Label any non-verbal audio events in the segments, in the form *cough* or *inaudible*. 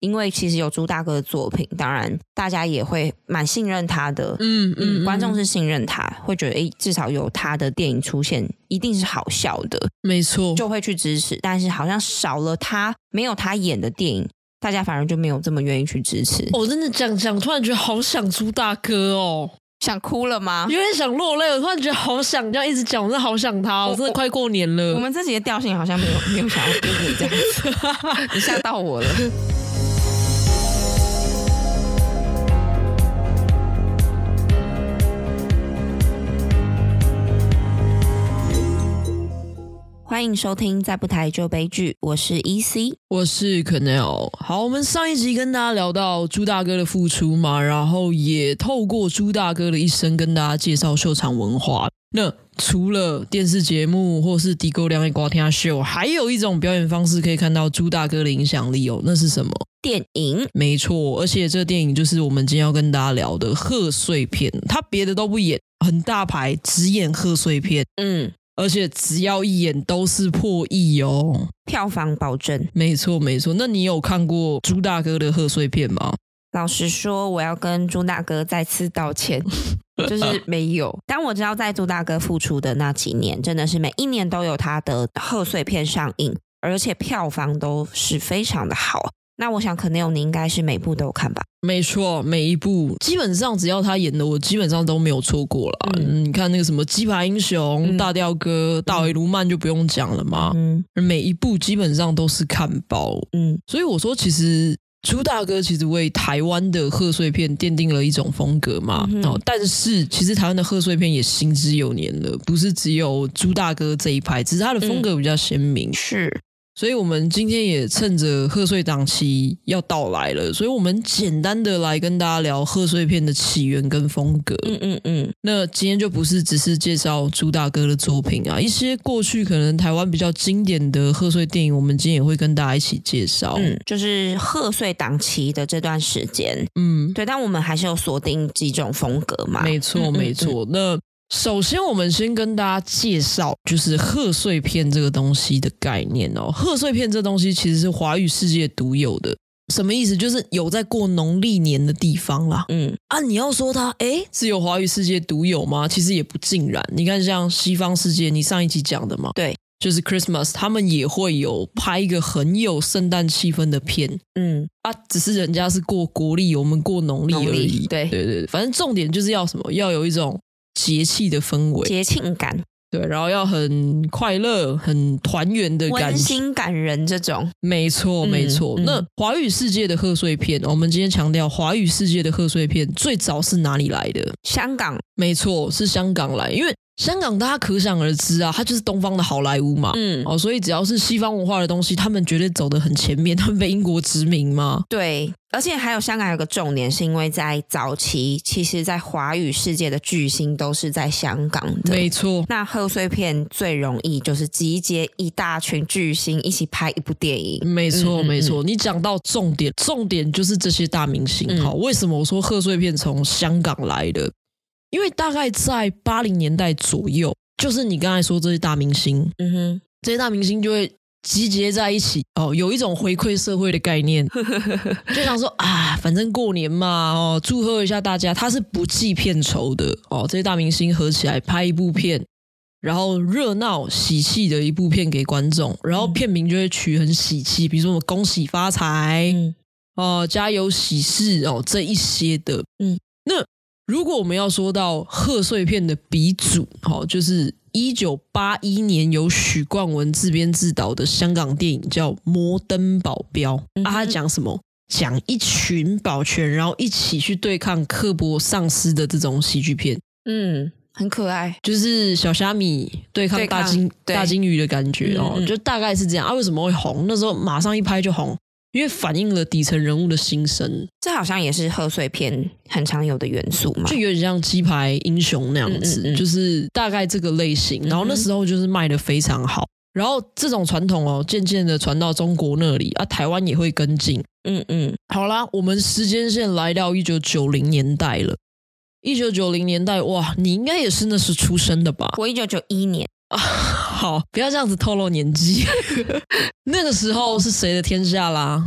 因为其实有朱大哥的作品，当然大家也会蛮信任他的。嗯嗯，嗯，观众是信任他，会觉得诶，至少有他的电影出现，一定是好笑的，没错，就会去支持。但是好像少了他，没有他演的电影，大家反而就没有这么愿意去支持。我真的讲讲，突然觉得好想朱大哥哦。想哭了吗？有点想落泪，我突然觉得好想这样一直讲，我真的好想他，我真的快过年了。我们自己的调性好像没有没有想要给你这样子，*laughs* 你吓到我了。欢迎收听《再不台就悲剧》，我是 EC，我是 Kennel。好，我们上一集跟大家聊到朱大哥的复出嘛，然后也透过朱大哥的一生跟大家介绍秀场文化。那除了电视节目或是低沟量的瓜天秀，还有一种表演方式可以看到朱大哥的影响力哦。那是什么？电影。没错，而且这个电影就是我们今天要跟大家聊的贺岁片。他别的都不演，很大牌，只演贺岁片。嗯。而且只要一演都是破亿哦，票房保证。没错没错，那你有看过朱大哥的贺岁片吗？老实说，我要跟朱大哥再次道歉，*laughs* 就是没有。但我知道，在朱大哥复出的那几年，真的是每一年都有他的贺岁片上映，而且票房都是非常的好。那我想，可能有你应该是每部都有看吧？没错，每一部基本上只要他演的，我基本上都没有错过了。嗯，你看那个什么《鸡排英雄》嗯、大调哥、大卫卢曼就不用讲了嘛。嗯，每一部基本上都是看爆。嗯，所以我说，其实朱大哥其实为台湾的贺岁片奠定了一种风格嘛。哦、嗯，但是其实台湾的贺岁片也行之有年了，不是只有朱大哥这一派，只是他的风格比较鲜明。嗯、是。所以，我们今天也趁着贺岁档期要到来了，所以我们简单的来跟大家聊贺岁片的起源跟风格。嗯嗯嗯。那今天就不是只是介绍朱大哥的作品啊，一些过去可能台湾比较经典的贺岁电影，我们今天也会跟大家一起介绍。嗯，就是贺岁档期的这段时间。嗯，对，但我们还是有锁定几种风格嘛。没错，没错。那。首先，我们先跟大家介绍，就是贺岁片这个东西的概念哦。贺岁片这东西其实是华语世界独有的，什么意思？就是有在过农历年的地方啦。嗯啊，你要说它，诶，是有华语世界独有吗？其实也不尽然。你看，像西方世界，你上一集讲的嘛，对，就是 Christmas，他们也会有拍一个很有圣诞气氛的片。嗯啊，只是人家是过国历，我们过农历而已。对对对，反正重点就是要什么？要有一种。节气的氛围，节庆感，对，然后要很快乐、很团圆的感觉，温馨感人这种，没错，没错。嗯、那华语世界的贺岁片，我们今天强调华语世界的贺岁片最早是哪里来的？香港，没错，是香港来，因为。香港大家可想而知啊，它就是东方的好莱坞嘛，嗯，哦，所以只要是西方文化的东西，他们绝对走得很前面。他们被英国殖民嘛，对，而且还有香港有个重点，是因为在早期，其实，在华语世界的巨星都是在香港的，没错。那贺岁片最容易就是集结一大群巨星一起拍一部电影，没错，没错。你讲到重点，重点就是这些大明星。好，为什么我说贺岁片从香港来的？因为大概在八零年代左右，就是你刚才说这些大明星，嗯哼，这些大明星就会集结在一起哦，有一种回馈社会的概念，*laughs* 就想说啊，反正过年嘛，哦，祝贺一下大家，他是不计片酬的。哦，这些大明星合起来拍一部片，然后热闹喜气的一部片给观众，然后片名就会取很喜气，比如说我们恭喜发财，嗯，哦，家有喜事哦，这一些的，嗯，那。如果我们要说到贺岁片的鼻祖，好，就是一九八一年由许冠文自编自导的香港电影叫《摩登保镖》，嗯、啊，他讲什么？讲一群保全，然后一起去对抗刻薄上司的这种喜剧片。嗯，很可爱，就是小虾米对抗大金大金鱼的感觉哦，就大概是这样。啊，为什么会红？那时候马上一拍就红。因为反映了底层人物的心声，这好像也是贺岁片很常有的元素嘛，就有点像鸡排英雄那样子，嗯嗯嗯，就是大概这个类型。然后那时候就是卖的非常好，然后这种传统哦，渐渐的传到中国那里啊，台湾也会跟进。嗯嗯，好啦，我们时间线来到一九九零年代了。一九九零年代，哇，你应该也是那时出生的吧？我一九九一年。啊，*laughs* 好，不要这样子透露年纪。*laughs* 那个时候是谁的天下啦？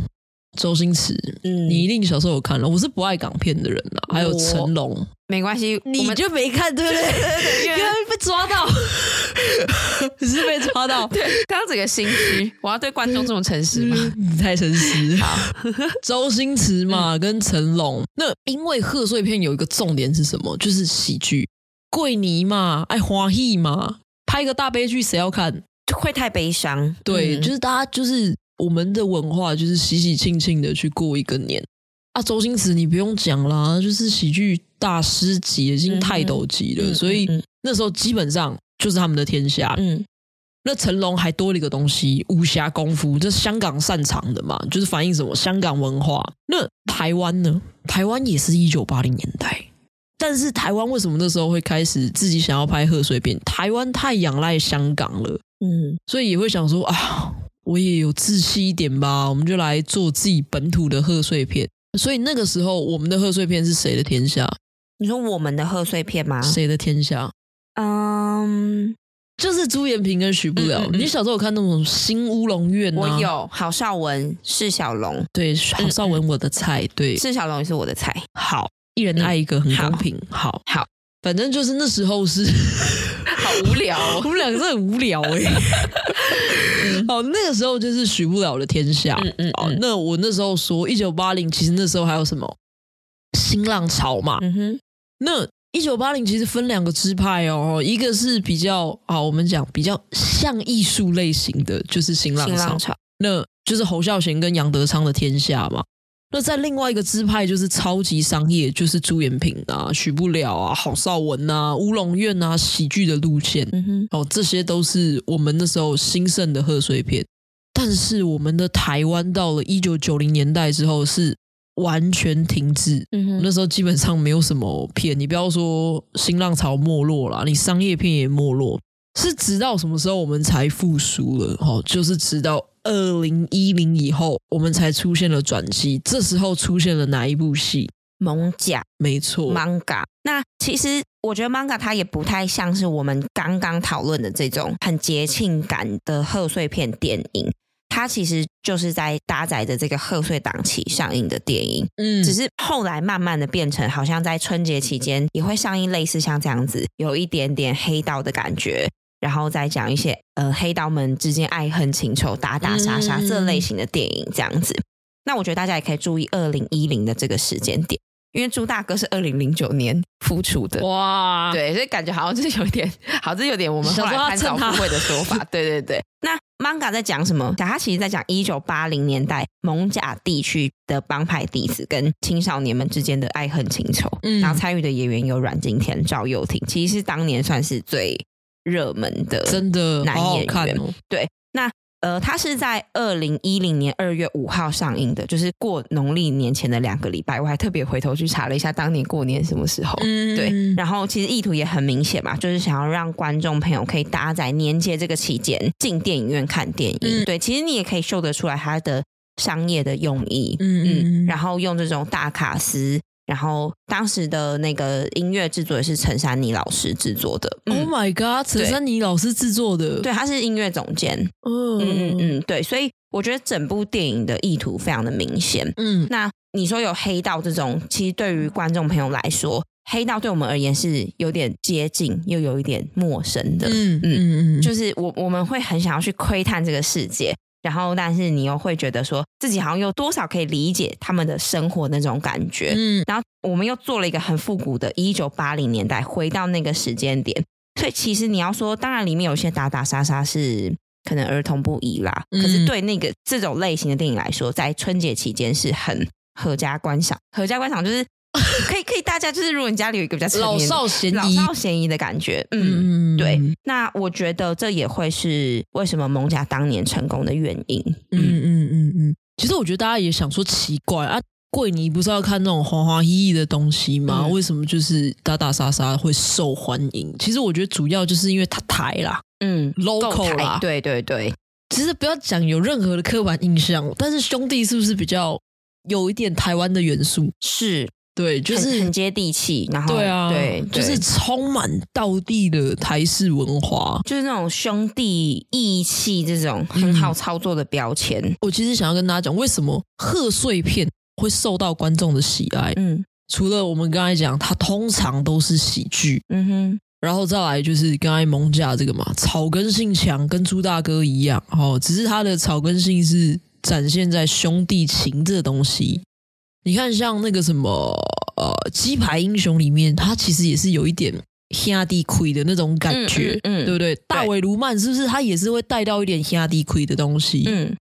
周星驰，嗯，你一定小时候有看了。我是不爱港片的人呐，还有成龙，没关系，你就没看对不对？*laughs* 因为被抓到，*laughs* 你是被抓到。对，刚刚整个心虚，我要对观众这么诚实吗？你太诚实。好，周星驰嘛，跟成龙，那因为贺岁片有一个重点是什么？就是喜剧，桂尼嘛，爱花艺嘛，拍个大悲剧谁要看？会太悲伤。对，就是大家就是。我们的文化就是喜喜庆庆的去过一个年啊！周星驰你不用讲啦，就是喜剧大师级，已经泰斗级了，嗯、所以那时候基本上就是他们的天下。嗯，那成龙还多了一个东西，武侠功夫，这是香港擅长的嘛，就是反映什么香港文化。那台湾呢？台湾也是一九八零年代，但是台湾为什么那时候会开始自己想要拍贺岁片？台湾太仰赖香港了，嗯，所以也会想说啊。我也有志气一点吧，我们就来做自己本土的贺岁片。所以那个时候，我们的贺岁片是谁的天下？你说我们的贺岁片吗？谁的天下？嗯，就是朱延平跟许不了。嗯嗯嗯，你小时候有看那种《新乌龙院》吗？我有。郝邵文、释小龙，对，郝邵文我的菜，对，释小龙也是我的菜。好，一人爱一个，很公平。好好，好，反正就是那时候是。*laughs* 好无聊，*laughs* 哦，我们两个是很无聊哎。好，*laughs* 那个时候就是许不了的天下。嗯嗯，嗯。那我那时候说一九八零，其实那时候还有什么新浪潮嘛？嗯哼。那一九八零其实分两个支派哦，一个是比较啊，我们讲比较像艺术类型的，就是新浪潮。新浪潮。那就是侯孝贤跟杨德昌的天下嘛。那在另外一个支派就是超级商业，就是朱延平啊、许不了啊、郝邵文啊、乌龙院啊，喜剧的路线，嗯，哦，这些都是我们那时候兴盛的贺岁片。但是我们的台湾到了一九九零年代之后是完全停滞，嗯，那时候基本上没有什么片，你不要说新浪潮没落了，你商业片也没落，是直到什么时候我们才复苏了？哦，就是直到。二零一零以后，我们才出现了转机。这时候出现了哪一部戏？蒙甲，没错，Manga。那其实我觉得 Manga 它也不太像是我们刚刚讨论的这种很节庆感的贺岁片电影。它其实就是在搭载着这个贺岁档期上映的电影。嗯，只是后来慢慢的变成，好像在春节期间也会上映类似像这样子，有一点点黑道的感觉。然后再讲一些呃黑道们之间爱恨情仇、打打杀杀这类型的电影这样子。那我觉得大家也可以注意二零一零的这个时间点，因为朱大哥是二零零九年复出的哇，对，所以感觉好像就是有点，好像有点我们后来看早富会的说法，*laughs* 对对对。那 Manga 在讲什么？他其实在讲一九八零年代蒙甲地区的帮派弟子跟青少年们之间的爱恨情仇。嗯，然后参与的演员有阮经天、赵又廷，其实是当年算是最。热门的真的男演员，哦、对，那呃，他是在二零一零年二月五号上映的，就是过农历年前的两个礼拜。我还特别回头去查了一下当年过年什么时候，嗯，对。然后其实意图也很明显嘛，就是想要让观众朋友可以搭载年节这个期间进电影院看电影。嗯、对，其实你也可以秀得出来他的商业的用意，嗯嗯，然后用这种大卡司。然后当时的那个音乐制作也是陈珊妮老师制作的。Oh my god，陈珊妮老师制作的，对，他是音乐总监。嗯嗯嗯，对，所以我觉得整部电影的意图非常的明显。嗯，那你说有黑道这种，其实对于观众朋友来说，黑道对我们而言是有点接近又有一点陌生的。嗯嗯嗯，就是我我们会很想要去窥探这个世界。然后，但是你又会觉得说自己好像有多少可以理解他们的生活那种感觉，嗯。然后我们又做了一个很复古的一九八零年代，回到那个时间点。所以其实你要说，当然里面有些打打杀杀是可能儿童不宜啦，嗯。可是对那个这种类型的电影来说，在春节期间是很合家观赏。合家观赏就是。*laughs* 可以可以，大家就是，如果你家里有一个比较老少咸宜、老少咸宜的感觉，嗯，嗯对。那我觉得这也会是为什么蒙家当年成功的原因。嗯嗯嗯嗯。其实我觉得大家也想说奇怪啊，桂尼不是要看那种花花意意的东西吗？嗯、为什么就是打打杀杀会受欢迎？其实我觉得主要就是因为它台啦，嗯，local 啦，对对对。其实不要讲有任何的刻板印象，但是兄弟是不是比较有一点台湾的元素？是。对，就是很，很接地气，然后对啊，对，对就是充满道地的台式文化，就是那种兄弟义气这种很好操作的标签。嗯、我其实想要跟大家讲，为什么贺岁片会受到观众的喜爱？嗯，除了我们刚才讲，它通常都是喜剧，嗯哼。然后再来就是刚才蒙甲这个嘛，草根性强，跟朱大哥一样哦，只是他的草根性是展现在兄弟情这个东西。你看，像那个什么呃，鸡排英雄里面，他其实也是有一点兄弟亏的那种感觉，嗯，嗯嗯对不对？大尾卢曼是不是他也是会带到一点兄弟亏的东西？嗯，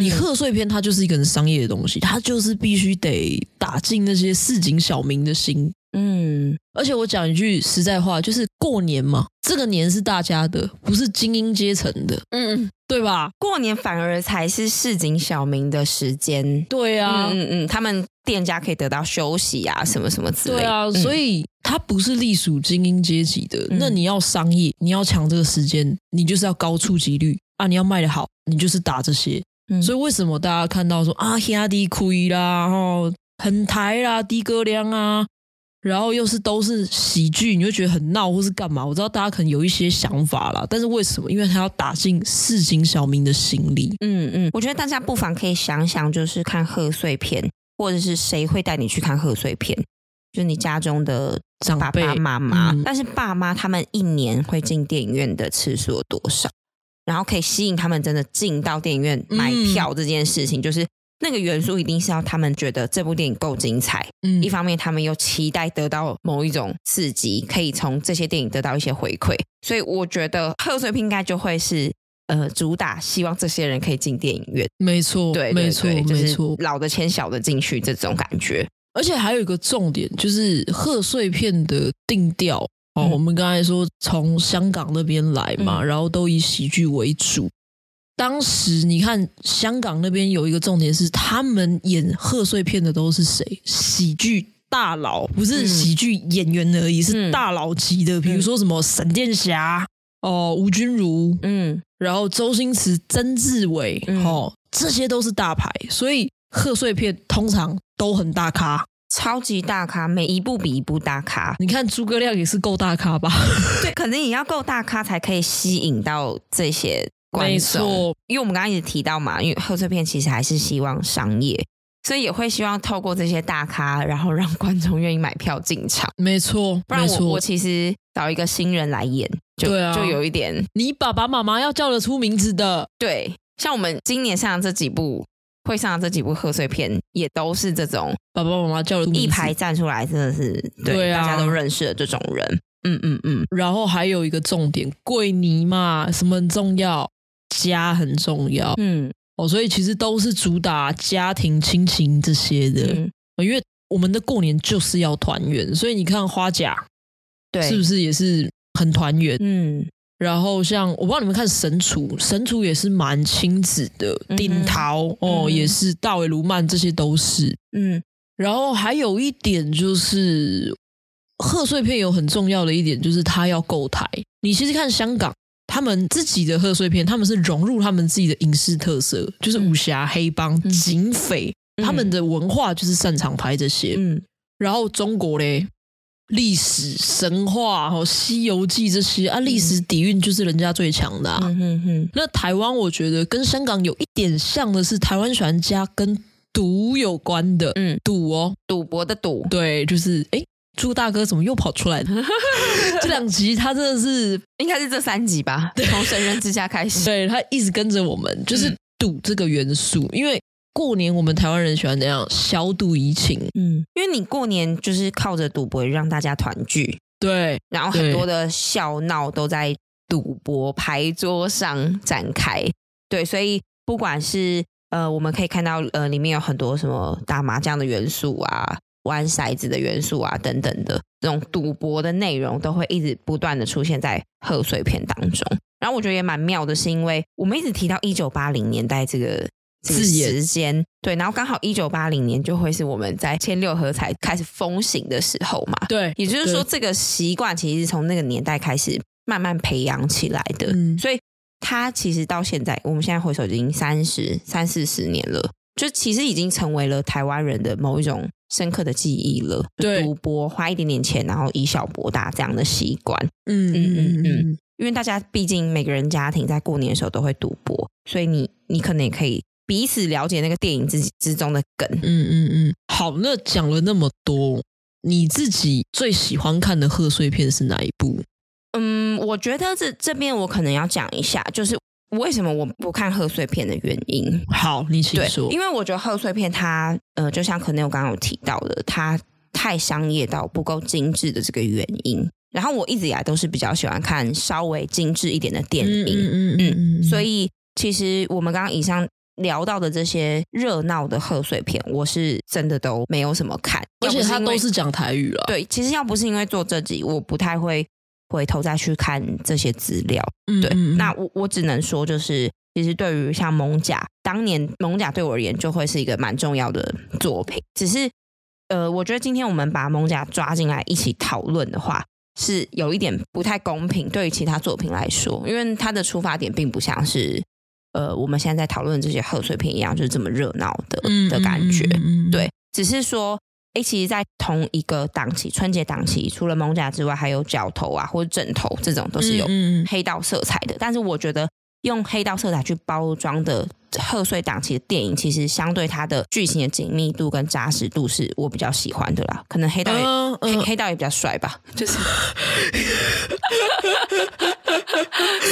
你贺岁片它就是一个很商业的东西，它就是必须得打进那些市井小民的心。嗯，而且我讲一句实在话，就是过年嘛，这个年是大家的，不是精英阶层的，嗯，对吧？过年反而才是市井小民的时间，对啊，嗯嗯，他们店家可以得到休息啊，什么什么之类，对啊，嗯、所以它不是隶属精英阶级的。嗯、那你要商业，你要抢这个时间，你就是要高触及率啊，你要卖的好，你就是打这些。嗯、所以为什么大家看到说啊，兄弟亏啦，然后，很抬啦，低歌量啊？然后又是都是喜剧，你会觉得很闹或是干嘛？我知道大家可能有一些想法啦，但是为什么？因为他要打进市井小民的心里。嗯嗯，我觉得大家不妨可以想想，就是看贺岁片，或者是谁会带你去看贺岁片？就是你家中的爸爸妈妈。嗯、但是爸妈他们一年会进电影院的次数有多少？然后可以吸引他们真的进到电影院买票这件事情，嗯、就是。那个元素一定是要他们觉得这部电影够精彩，嗯，一方面他们又期待得到某一种刺激，可以从这些电影得到一些回馈，所以我觉得贺岁片应该就会是呃主打，希望这些人可以进电影院，没错，对，没错，没错，老的牵小的进去这种感觉，而且还有一个重点就是贺岁片的定调哦，嗯、我们刚才说从香港那边来嘛，嗯、然后都以喜剧为主。当时你看香港那边有一个重点是，他们演贺岁片的都是谁？喜剧大佬，不是喜剧演员而已，嗯、是大佬级的。比如说什么沈殿霞哦，吴君如，嗯，然后周星驰、曾志伟，嗯、哦，这些都是大牌，所以贺岁片通常都很大咖，超级大咖，每一部比一部大咖。你看诸葛亮也是够大咖吧？*laughs* 对，肯定也要够大咖才可以吸引到这些。没错，因为我们刚刚一直提到嘛，因为贺岁片其实还是希望商业，所以也会希望透过这些大咖，然后让观众愿意买票进场。没错，不然我我其实找一个新人来演，就对啊，就有一点，你爸爸妈妈要叫得出名字的。对，像我们今年上的这几部会上的这几部贺岁片，也都是这种爸爸妈妈叫得一排站出来，真的是对，对啊，大家都认识的这种人。嗯嗯嗯，然后还有一个重点，贵尼嘛，什么很重要？家很重要，嗯，哦，所以其实都是主打家庭亲情这些的，嗯，因为我们的过年就是要团圆，所以你看花甲，对，是不是也是很团圆？嗯，然后像我不知道你们看神厨，神厨也是蛮亲子的，顶桃，嗯，哦，嗯，也是大尾卢曼，这些都是，嗯，然后还有一点就是贺岁片有很重要的一点就是它要够台，你其实看香港。他们自己的贺岁片，他们是融入他们自己的影视特色，就是武侠、黑帮、嗯、警匪，嗯、他们的文化就是擅长拍这些。嗯，然后中国嘞，历史、神话、哦，《西游记》这些啊，历史底蕴就是人家最强的、啊。嗯哼哼。那台湾，我觉得跟香港有一点像的是，台湾喜欢加跟赌有关的。嗯，赌哦，赌博的赌。对，就是哎。猪大哥怎么又跑出来了？*laughs* 这两集他真的是应该是这三集吧？从神人之家开始，*laughs* 对，他一直跟着我们，就是赌这个元素。嗯、因为过年我们台湾人喜欢怎样消赌怡情？嗯，因为你过年就是靠着赌博让大家团聚，对，然后很多的笑闹都在赌博牌桌上展开，对，所以不管是呃，我们可以看到呃，里面有很多什么打麻将的元素啊。玩骰子的元素啊，等等的这种赌博的内容，都会一直不断的出现在贺岁片当中。然后我觉得也蛮妙的，是因为我们一直提到一九八零年代这个这个时间，对，然后刚好一九八零年就会是我们在千六合彩开始风行的时候嘛。对，也就是说，这个习惯其实是从那个年代开始慢慢培养起来的。嗯，所以它其实到现在，我们现在回首已经三十三四十年了，就其实已经成为了台湾人的某一种。深刻的记忆了。对，赌博花一点点钱，然后以小博大这样的习惯。嗯嗯嗯嗯，因为大家毕竟每个人家庭在过年的时候都会赌博，所以你你可能也可以彼此了解那个电影之之中的梗。嗯嗯嗯。好，那讲了那么多，你自己最喜欢看的贺岁片是哪一部？嗯，我觉得这这边我可能要讲一下，就是。为什么我不看贺岁片的原因？好，你请说。因为我觉得贺岁片它，呃，就像可能我刚刚有提到的，它太商业到不够精致的这个原因。然后我一直以来都是比较喜欢看稍微精致一点的电影，嗯嗯嗯，嗯。所以其实我们刚刚以上聊到的这些热闹的贺岁片，我是真的都没有什么看，而且它都是讲台语了。对，其实要不是因为做这集，我不太会。回头再去看这些资料，对，嗯嗯，那我我只能说，就是其实对于像蒙甲，当年蒙甲对我而言就会是一个蛮重要的作品。只是，呃，我觉得今天我们把蒙甲抓进来一起讨论的话，是有一点不太公平，对于其他作品来说，因为它的出发点并不像是呃我们现在在讨论这些贺岁片一样，就是这么热闹的的感觉，对，只是说。哎，其实，在同一个档期，春节档期，除了艋舺之外，还有角头啊，或者枕头这种，都是有黑道色彩的。但是，我觉得用黑道色彩去包装的贺岁档期的电影，其实相对它的剧情的紧密度跟扎实度，是我比较喜欢的啦。可能黑道也、uh, uh. 黑黑道也比较帅吧，就是，*laughs*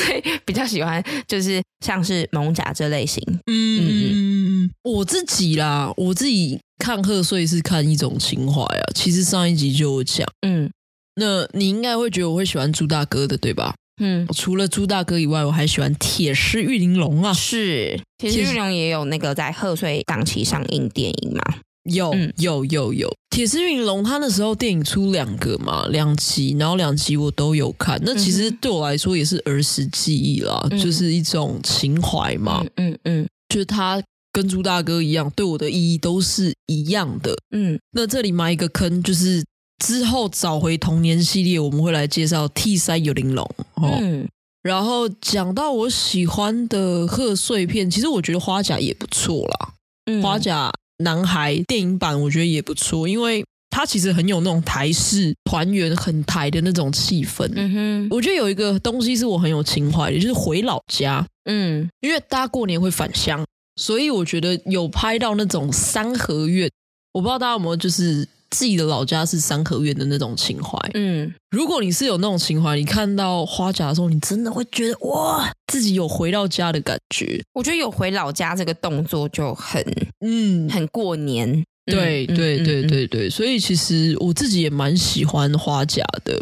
所以比较喜欢，就是像是艋舺这类型。嗯嗯，我自己啦，我自己。看贺岁是看一种情怀啊，其实上一集就有讲，嗯，那你应该会觉得我会喜欢朱大哥的，对吧？嗯，除了朱大哥以外，我还喜欢铁狮玉玲珑啊，是铁狮玉玲珑也有那个在贺岁档期上映电影嘛？有，嗯、有，有，有。铁狮玉玲珑，他那时候电影出两个嘛，两集，然后两集我都有看。那其实对我来说也是儿时记忆啦，嗯、就是一种情怀嘛，嗯嗯，嗯，就是他。跟朱大哥一样，对我的意义都是一样的。嗯，那这里埋一个坑，就是之后找回童年系列，我们会来介绍《T 三有玲珑》哦。嗯，然后讲到我喜欢的贺岁片，其实我觉得《花甲》也不错啦。嗯，《花甲男孩》电影版我觉得也不错，因为它其实很有那种台式团圆、很台的那种气氛。嗯哼，我觉得有一个东西是我很有情怀的，就是回老家。嗯，因为大家过年会返乡。所以我觉得有拍到那种三合院，我不知道大家有没有就是自己的老家是三合院的那种情怀。嗯，如果你是有那种情怀，你看到花甲的时候，你真的会觉得哇，自己有回到家的感觉。我觉得有回老家这个动作就很嗯很过年。对对对对对，所以其实我自己也蛮喜欢花甲的。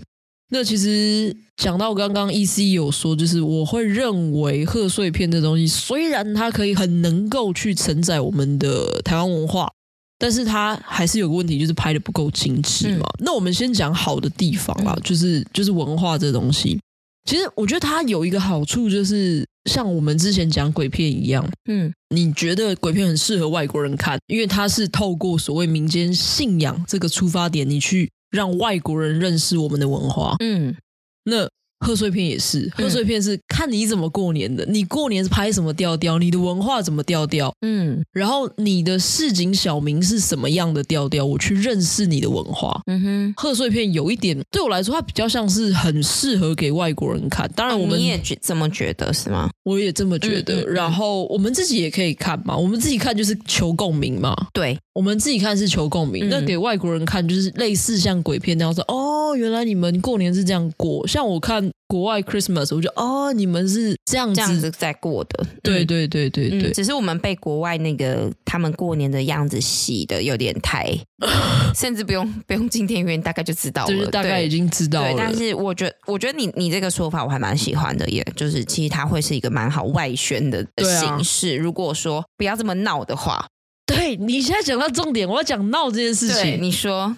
那其实讲到刚刚 EC 有说，就是我会认为贺岁片这东西，虽然它可以很能够去承载我们的台湾文化，但是它还是有个问题，就是拍的不够精致嘛。嗯、那我们先讲好的地方啦，就是就是文化这东西。其实我觉得它有一个好处，就是像我们之前讲鬼片一样，嗯，你觉得鬼片很适合外国人看，因为它是透过所谓民间信仰这个出发点，你去。让外国人认识我们的文化。嗯，那。贺岁片也是，贺岁片是看你怎么过年的，嗯、你过年是拍什么调调，你的文化怎么调调，嗯，然后你的市井小民是什么样的调调，我去认识你的文化。嗯哼，贺岁片有一点对我来说，它比较像是很适合给外国人看。当然，我们、啊、你也觉这么觉得是吗？我也这么觉得。嗯嗯嗯、然后我们自己也可以看嘛，我们自己看就是求共鸣嘛。对，我们自己看是求共鸣，嗯、那给外国人看就是类似像鬼片那样说，哦，原来你们过年是这样过，像我看。国外 Christmas，我觉得哦，你们是这样子，这样子在过的，对对对对对、嗯。只是我们被国外那个他们过年的样子洗的有点太，*laughs* 甚至不用不用进电影院，大概就知道了，就是大概已经知道了。但是我觉得，我觉得你你这个说法我还蛮喜欢的，也就是其实它会是一个蛮好外宣的形式。啊、如果说不要这么闹的话，对，你现在讲到重点，我要讲闹这件事情。你说，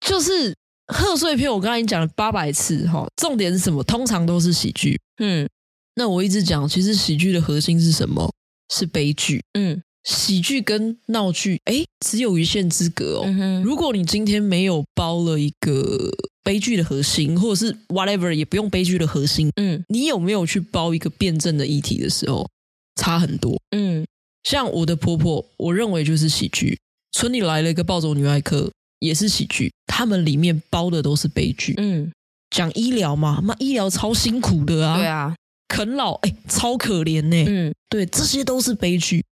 就是。贺岁片我刚才已经讲了八百次哈，重点是什么？通常都是喜剧。嗯，那我一直讲，其实喜剧的核心是什么？是悲剧。嗯，喜剧跟闹剧，哎，只有一线之隔哦。嗯哼。如果你今天没有包了一个悲剧的核心，或者是 whatever，也不用悲剧的核心。嗯，你有没有去包一个辩证的议题的时候，差很多。嗯，像我的婆婆，我认为就是喜剧。村里来了一个暴走女外科，也是喜剧，他们里面包的都是悲剧。嗯，讲医疗嘛，那医疗超辛苦的啊，对啊，啃老哎，超可怜呢。嗯，对，这些都是悲剧。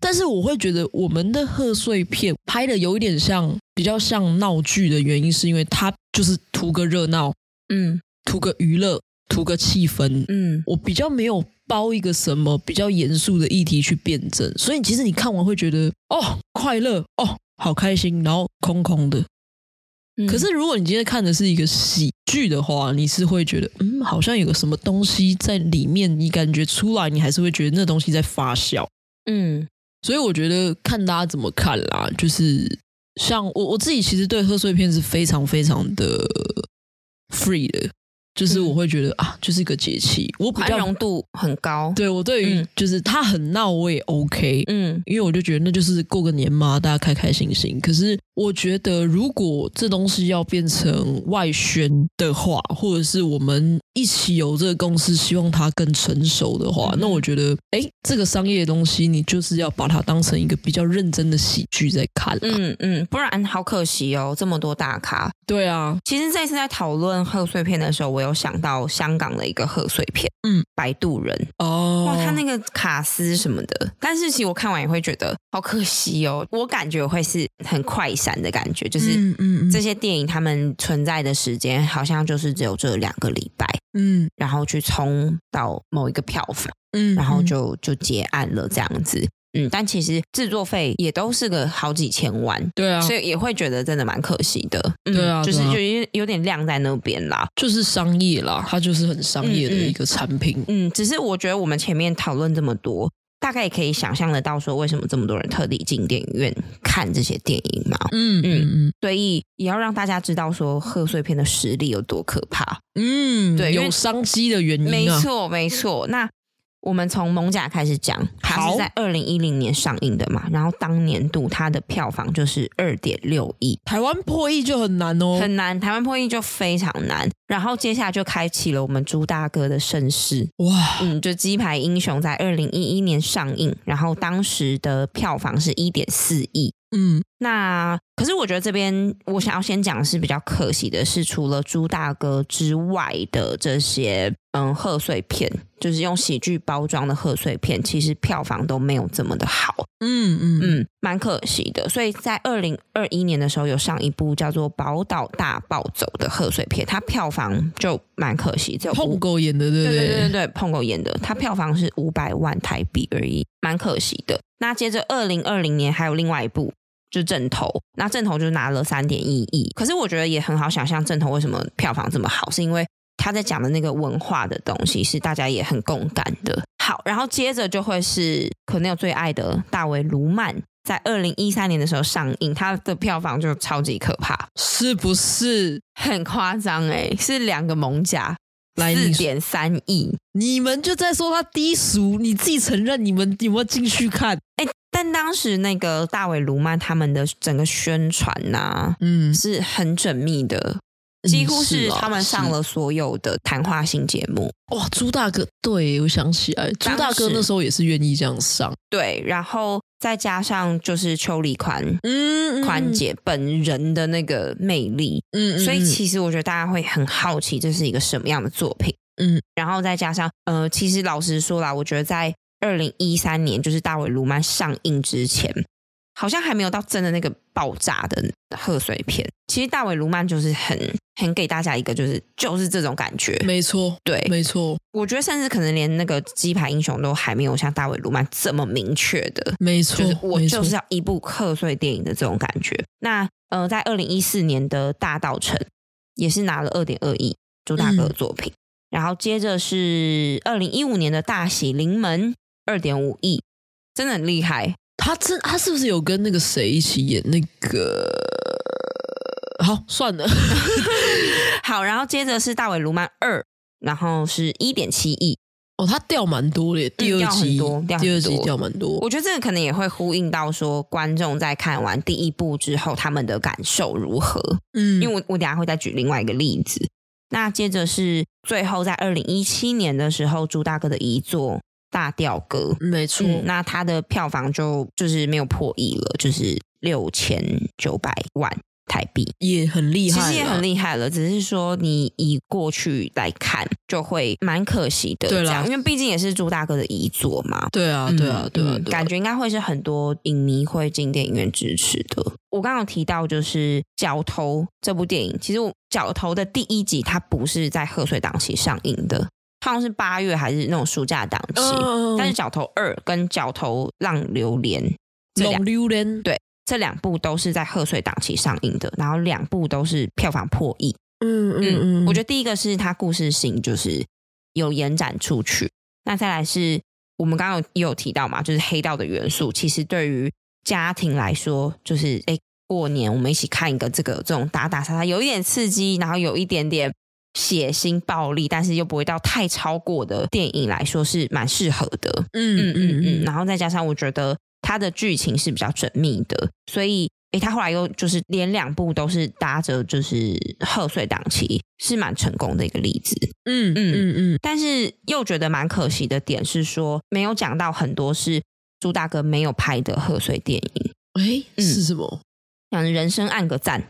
但是我会觉得我们的贺岁片拍的有一点像，比较像闹剧的原因，是因为它就是图个热闹，嗯，图个娱乐，图个气氛，嗯，我比较没有包一个什么比较严肃的议题去辩证，所以其实你看完会觉得哦，快乐哦，好开心，然后空空的。嗯，可是如果你今天看的是一个喜剧的话，你是会觉得嗯，好像有个什么东西在里面，你感觉出来，你还是会觉得那东西在发酵，嗯。所以我觉得看大家怎么看啦，就是像我我自己其实对贺岁片是非常非常的 free 的。就是我会觉得、嗯、啊，就是一个节气，我比较宽容度很高。对我对于就是他很闹，我也 OK。嗯，因为我就觉得那就是过个年嘛，大家开开心心。可是我觉得，如果这东西要变成外宣的话，或者是我们一起有这个公司，希望它更成熟的话，嗯、那我觉得，哎，这个商业的东西，你就是要把它当成一个比较认真的喜剧在看。嗯嗯，不然好可惜哦，这么多大咖。对啊，其实这次在讨论贺岁片的时候，我有想到香港的一个贺岁片，嗯，《摆渡人》哦，哇，他那个卡司什么的，但是其实我看完也会觉得好可惜哦。我感觉会是很快闪的感觉，就是嗯嗯，这些电影他们存在的时间好像就是只有这两个礼拜，嗯，然后去冲到某一个票房，嗯，然后就就结案了这样子。嗯，但其实制作费也都是个好几千万，对啊，所以也会觉得真的蛮可惜的，嗯、对啊，就是就有有点晾在那边啦，就是商业啦，它就是很商业的一个产品。嗯，嗯，只是我觉得我们前面讨论这么多，大概也可以想象得到说为什么这么多人特地进电影院看这些电影嘛。嗯嗯嗯，所以也要让大家知道说贺岁片的实力有多可怕。嗯，对，有商机的原因啊，没错没错。那。我们从艋舺开始讲，它是在二零一零年上映的嘛，然后当年度它的票房就是二点六亿，台湾破亿就很难哦，很难，台湾破亿就非常难。然后接下来就开启了我们朱大哥的盛世，哇，嗯，就《鸡排英雄》在二零一一年上映，然后当时的票房是一点四亿。嗯，那可是我觉得这边我想要先讲的是比较可惜的是，除了朱大哥之外的这些嗯贺岁片，就是用喜剧包装的贺岁片，其实票房都没有这么的好。嗯嗯嗯，蛮可惜的。所以在二零二一年的时候，有上一部叫做《宝岛大暴走》的贺岁片，它票房就蛮可惜，只有碰狗演的，对对对对对，碰狗演的，它票房是五百万台币而已，蛮可惜的。那接着二零二零年还有另外一部。就正头，那正头就拿了三点一亿。可是我觉得也很好想象，正头为什么票房这么好，是因为他在讲的那个文化的东西是大家也很共感的。好，然后接着就会是可能有最爱的大卫·卢曼，在二零一三年的时候上映，它的票房就超级可怕，是不是很夸张？哎，是两个艋舺，四点三亿。你们就在说他低俗，你自己承认，你们有没有进去看？哎。但当时那个大尾卢曼他们的整个宣传呐、啊，嗯，是很缜密的，几乎是他们上了所有的谈话性节目。哇，朱大哥，对，我想起来，朱大哥那时候也是愿意这样上。对，然后再加上就是邱礼宽，嗯，宽姐本人的那个魅力，嗯，所以其实我觉得大家会很好奇这是一个什么样的作品，嗯，然后再加上，呃，其实老实说啦，我觉得在。二零一三年，就是大尾卢曼上映之前，好像还没有到真的那个爆炸的贺岁片。其实大尾卢曼就是很很给大家一个就是就是这种感觉，没错，对，没错。我觉得甚至可能连那个鸡排英雄都还没有像大尾卢曼这么明确的，没错，就是我就是要一部贺岁电影的这种感觉。那呃，在二零一四年的大稻城也是拿了二点二亿，朱大哥的作品。嗯、然后接着是二零一五年的大喜临门。二点五亿，真的很厉害。他真，他是不是有跟那个谁一起演那个？好，算了。*laughs* 好，然后接着是大尾卢曼二，然后是一点七亿。哦，他掉蛮多的，第二集掉很多，第二集掉蛮多。我觉得这个可能也会呼应到说，观众在看完第一部之后，他们的感受如何？嗯，因为我我等下会再举另外一个例子。那接着是最后在二零一七年的时候，朱大哥的遗作。大调歌，没错、嗯，那他的票房就就是没有破亿了，就是六千九百万台币，也很厉害，其实也很厉害了。只是说你以过去来看，就会蛮可惜的，这样，因为毕竟也是朱大哥的遗作嘛。对啊，对啊，对啊，感觉应该会是很多影迷会进电影院支持的。我刚刚有提到就是《角头》这部电影，其实我《角头》的第一集它不是在贺岁档期上映的。好像是八月还是那种暑假档期，嗯、但是《角头二》跟《角头浪流连》这两对这两部都是在贺岁档期上映的，然后两部都是票房破亿。嗯嗯嗯，我觉得第一个是它故事性就是有延展出去，那再来是我们刚刚也有提到嘛，就是黑道的元素，其实对于家庭来说，就是哎过年我们一起看一个这个这种打打杀杀，有一点刺激，然后有一点点。血腥暴力，但是又不会到太超过的电影来说是蛮适合的。嗯嗯嗯嗯，然后再加上我觉得它的剧情是比较缜密的，所以诶，他后来又就是连两部都是搭着就是贺岁档期，是蛮成功的一个例子。嗯嗯嗯嗯，但是又觉得蛮可惜的点是说，没有讲到很多是朱大哥没有拍的贺岁电影。诶，是什么？像人生按个赞，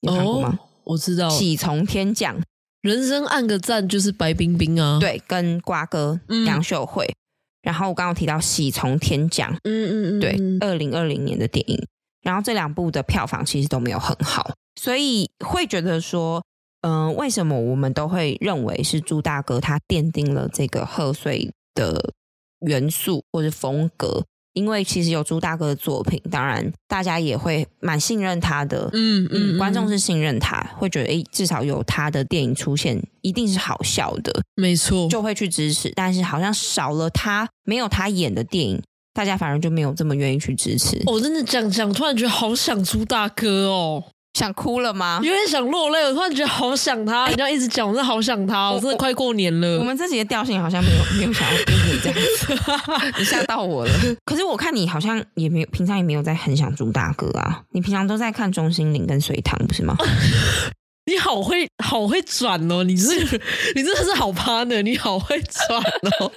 有看过吗？哦，我知道，喜从天降。人生按个赞就是白冰冰啊，对，跟瓜哥杨秀慧，嗯、然后我刚刚提到喜从天降，嗯嗯嗯，对，二零二零年的电影，然后这两部的票房其实都没有很好，所以会觉得说，嗯、呃，为什么我们都会认为是朱大哥他奠定了这个贺岁的元素或者风格？因为其实有朱大哥的作品，当然大家也会蛮信任他的。嗯嗯，嗯，观众是信任他，会觉得诶，至少有他的电影出现，一定是好笑的。没错，就会去支持。但是好像少了他，没有他演的电影，大家反而就没有这么愿意去支持。我真的讲讲，突然觉得好想朱大哥哦。想哭了吗？有点想落泪，我突然觉得好想他，你要一直讲，我真的好想他，我真的快过年了。我们这集的调性好像没有没有想要跟你这样子，*laughs* 你吓到我了。可是我看你好像也没有，平常也没有在很想朱大哥啊，你平常都在看钟心凌跟隋棠，不是吗？*laughs* 你好会好会转哦，你是 *laughs* 你真的是好 partner，你好会转哦。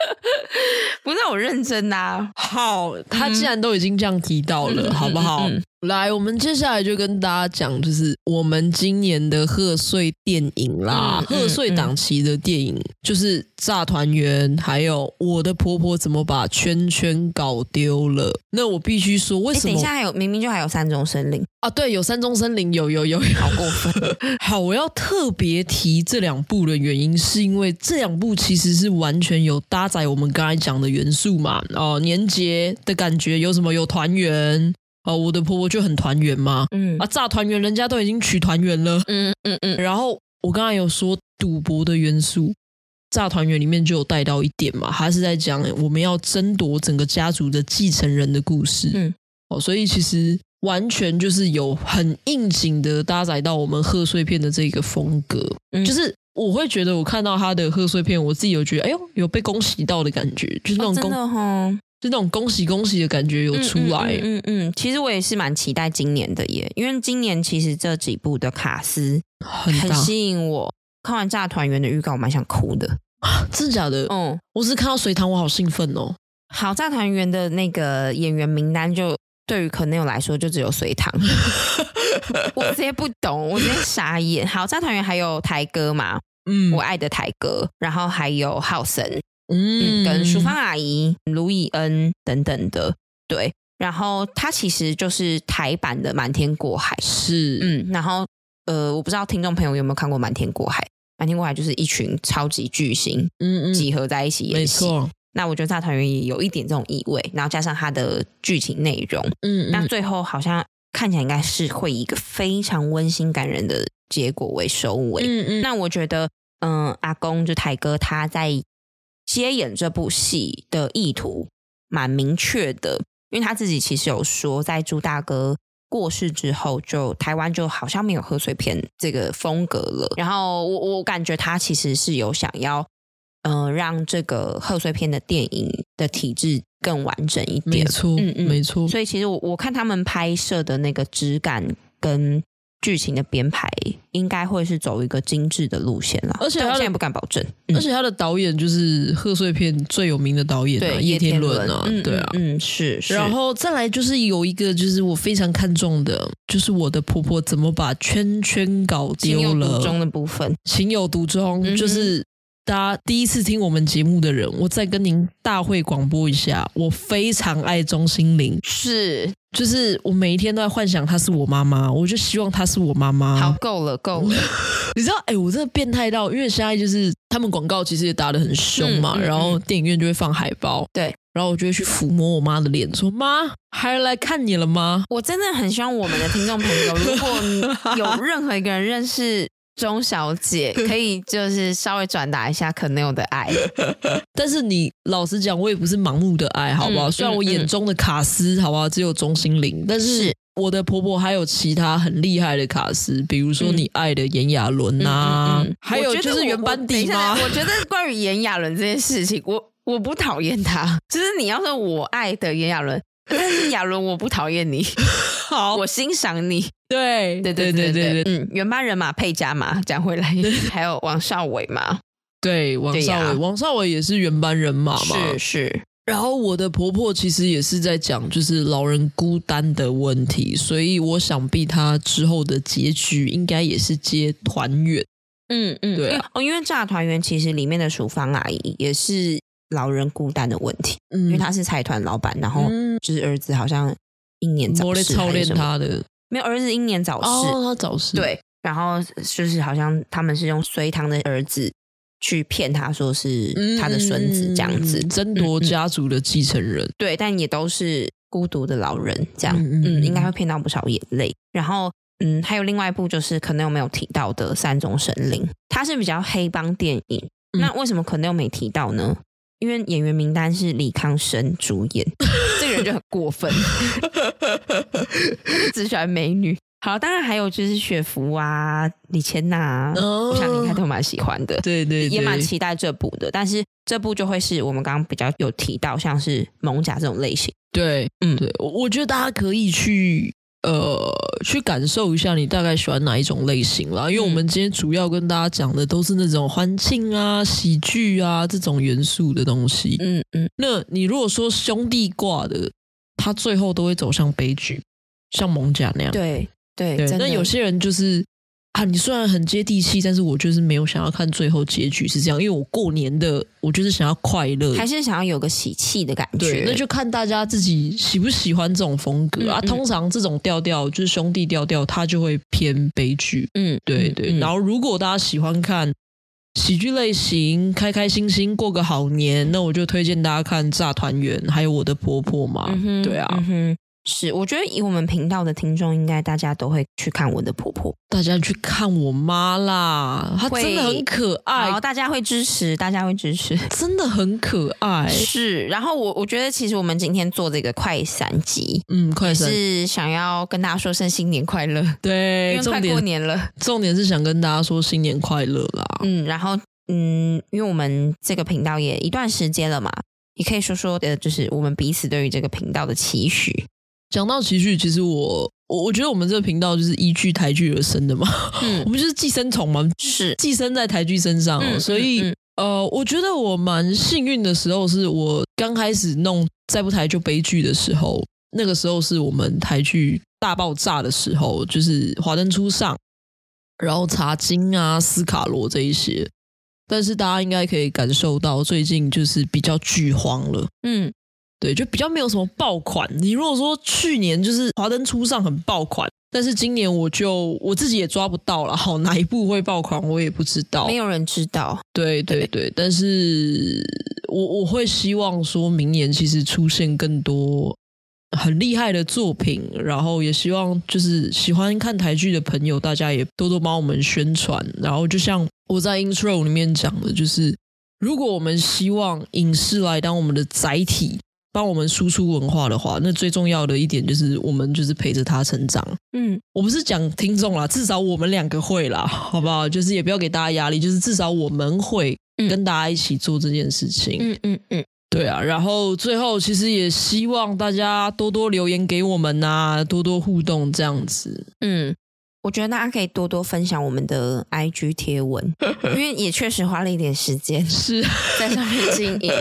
不是我认真呐、啊，好，他既然都已经这样提到了，嗯、好不好？嗯嗯嗯来，我们接下来就跟大家讲，就是我们今年的贺岁电影啦，贺岁档期的电影，就是《炸团圆》，还有《我的婆婆怎么把圈圈搞丢了》。那我必须说，为什么？等一下还有明明就还有三种森林啊？对，有三中森林，有有有，好过分。*laughs* 好，我要特别提这两部的原因，是因为这两部其实是完全有搭载我们刚才讲的元素嘛。哦，年节的感觉有什么？有团圆。哦，我的婆婆就很团圆嘛，嗯。啊，炸团圆，人家都已经娶团圆了，嗯嗯嗯。然后我刚才有说赌博的元素，炸团圆里面就有带到一点嘛，他是在讲我们要争夺整个家族的继承人的故事，嗯，哦，所以其实完全就是有很应景的搭载到我们贺岁片的这个风格，嗯，就是我会觉得我看到他的贺岁片，我自己有觉得，哎呦，有被恭喜到的感觉，就是那种恭、哦，真的哈。就那种恭喜恭喜的感觉有出来，嗯嗯，嗯，嗯，其实我也是蛮期待今年的耶，因为今年其实这几部的卡司很吸引我。看完《炸团圆》的预告，我蛮想哭的，真的假的？嗯，我是看到隋唐，我好兴奋哦。好，《炸团圆》的那个演员名单，就对于可能有来说，就只有隋唐。*laughs* 我直接不懂，我直接傻眼。好，《炸团圆》还有台哥嘛？嗯，我爱的台哥，然后还有浩森。嗯，跟淑芳阿姨、卢以恩等等的，对，然后它其实就是台版的《瞒天过海》，是，嗯，然后呃，我不知道听众朋友有没有看过《瞒天过海》，《瞒天过海》就是一群超级巨星，嗯嗯，集合在一起演戏，没错。那我觉得大团圆也有一点这种意味，然后加上它的剧情内容，嗯，嗯，那最后好像看起来应该是会以一个非常温馨感人的结果为收尾，嗯嗯。那我觉得，嗯、呃，阿公就台哥他在。接演这部戏的意图蛮明确的，因为他自己其实有说，在朱大哥过世之后，就台湾就好像没有贺岁片这个风格了。然后我我感觉他其实是有想要，嗯、呃，让这个贺岁片的电影的体制更完整一点。没错，嗯嗯，没错。所以其实我我看他们拍摄的那个质感跟剧情的编排应该会是走一个精致的路线啦，而且他现在不敢保证。而且他的导演就是贺岁片最有名的导演啊，叶天伦啊，对啊，嗯，是，是。然后再来就是有一个，就是我非常看重的，就是我的婆婆怎么把圈圈搞丢了。情有独钟的部分，情有独钟，就是大家第一次听我们节目的人，我再跟您大会广播一下，我非常爱钟欣凌，是。就是我每一天都在幻想她是我妈妈，我就希望她是我妈妈。好，够了，够了。*laughs* 你知道，哎、欸，我真的变态到，因为现在就是他们广告其实也打的很凶嘛，嗯嗯嗯、然后电影院就会放海报，对，然后我就会去抚摸我妈的脸，说：“妈，还来看你了吗？”我真的很希望我们的听众朋友，如果有任何一个人认识。钟小姐 *laughs* 可以就是稍微转达一下 Quennel 的爱，*laughs* 但是你老实讲，我也不是盲目的爱，好不好？嗯、虽然我眼中的卡斯，好不好？只有钟心凌，但是我的婆婆还有其他很厉害的卡司，比如说你爱的炎亚纶呐，还有就是原班底吗？我觉得关于炎亚纶这件事情，我我不讨厌他，就是你要说我爱的炎亚纶。但是亚纶，我不讨厌你，*laughs* 好，我欣赏你。对对对对对对，嗯，原班人马配加嘛，讲回来，还有王少伟嘛，对，王少伟，王少伟也是原班人马嘛，是是。然后我的婆婆其实也是在讲，就是老人孤单的问题，所以我想必她之后的结局应该也是接团圆。嗯嗯，对。哦，因为炸团圆其实里面的淑芳阿姨也是。老人孤单的问题，嗯、因为他是财团老板，然后就是儿子好像英年早逝，操练他的没有儿子英年早逝，哦，他早逝，对，然后就是好像他们是用隋唐的儿子去骗他说是他的孙子这样子，嗯、争夺家族的继承人，嗯，对，但也都是孤独的老人这样，嗯，嗯，应该会骗到不少眼泪。然后，嗯，还有另外一部就是可能有没有提到的《三种神灵》，它是比较黑帮电影，嗯、那为什么可能又没提到呢？因为演员名单是李康生主演，就很过分，只喜欢美女。好，当然还有就是雪芙啊、李千娜，哦、我想你应该都蛮喜欢的，对，对对，也蛮期待这部的。但是这部就会是我们刚刚比较有提到，像是蒙甲这种类型。对，嗯，对，我我觉得大家可以去。呃，去感受一下你大概喜欢哪一种类型啦，因为我们今天主要跟大家讲的都是那种欢庆啊、喜剧啊这种元素的东西。嗯嗯，那你如果说兄弟挂的，他最后都会走向悲剧，像蒙甲那样。对对对，那有些人就是。啊，你虽然很接地气，但是我就是没有想要看最后结局是这样，因为我过年的我就是想要快乐，还是想要有个喜气的感觉。对，那就看大家自己喜不喜欢这种风格、嗯、啊。通常这种调调就是兄弟调调，它就会偏悲剧。嗯，对对。嗯、然后如果大家喜欢看喜剧类型，开开心心过个好年，那我就推荐大家看《炸团圆》，还有我的婆婆嘛。嗯、对啊。嗯是，我觉得以我们频道的听众，应该大家都会去看我的婆婆，大家去看我妈啦，她真的很可爱，然后大家会支持，大家会支持，*laughs* 真的很可爱。是，然后我我觉得其实我们今天做这个快闪集，嗯，快闪是想要跟大家说声新年快乐，对，因为快过年了，重点，是想跟大家说新年快乐啦。嗯，然后嗯，因为我们这个频道也一段时间了嘛，也可以说说呃，就是我们彼此对于这个频道的期许。讲到期许，其实我我我觉得我们这个频道就是依据台剧而生的嘛，嗯，*laughs* 我们就是寄生虫嘛，是。寄生在台剧身上，嗯、所以、嗯、呃，我觉得我蛮幸运的时候，是我刚开始弄再不台就悲剧的时候，那个时候是我们台剧大爆炸的时候，就是华灯初上，然后茶金啊、斯卡罗这一些，但是大家应该可以感受到最近就是比较剧荒了，嗯。对，就比较没有什么爆款。你如果说去年就是华灯初上很爆款，但是今年我就我自己也抓不到了。好，哪一部会爆款，我也不知道，没有人知道。对对对，对但是我我会希望说明年其实出现更多很厉害的作品，然后也希望就是喜欢看台剧的朋友，大家也多多帮我们宣传。然后就像我在 intro 里面讲的，就是如果我们希望影视来当我们的载体。帮我们输出文化的话，那最重要的一点就是我们就是陪着他成长。嗯，我不是讲听众啦，至少我们两个会啦，*laughs* 好不好？就是也不要给大家压力，就是至少我们会跟大家一起做这件事情。嗯嗯嗯，对啊。然后最后其实也希望大家多多留言给我们呐、啊，多多互动这样子。嗯，我觉得大家可以多多分享我们的 IG 贴文，因为也确实花了一点时间 *laughs* 是在上面经营。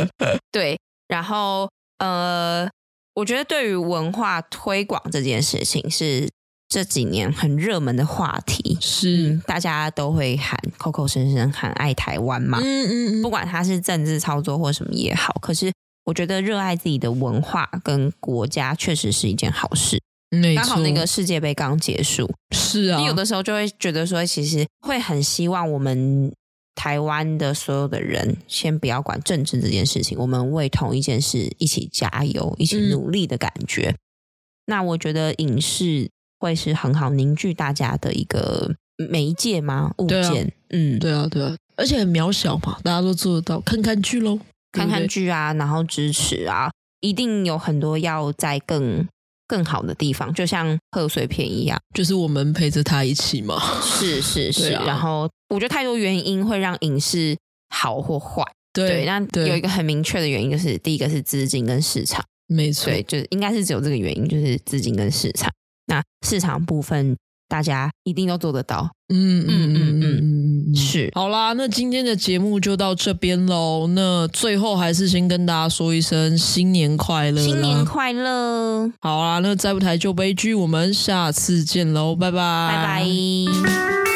对，然后呃，我觉得对于文化推广这件事情是这几年很热门的话题，是、嗯、大家都会喊口口声声喊爱台湾嘛。嗯嗯嗯，不管它是政治操作或什么也好，可是我觉得热爱自己的文化跟国家确实是一件好事。刚好那个世界杯刚结束，是啊，你有的时候就会觉得说，其实会很希望我们台湾的所有的人先不要管政治这件事情，我们为同一件事一起加油、一起努力的感觉。嗯、那我觉得影视会是很好凝聚大家的一个媒介吗？物件，啊、嗯，对啊，对啊，而且很渺小嘛，大家都做得到，看看剧喽，看看剧啊，然后支持啊，一定有很多要在更。更好的地方，就像贺岁片一样，就是我们陪着他一起嘛。是是是，*laughs* 啊、然后我觉得太多原因会让影视好或坏。对，那有一个很明确的原因，就是第一个是资金跟市场。没错，对，就是应该是只有这个原因，就是资金跟市场。那市场部分。大家一定都做得到，嗯嗯嗯嗯嗯，是。好啦，那今天的节目就到这边喽。那最后还是先跟大家说一声新年快乐，新年快乐。好啦，那再不台就悲剧，我们下次见喽，拜拜，拜拜。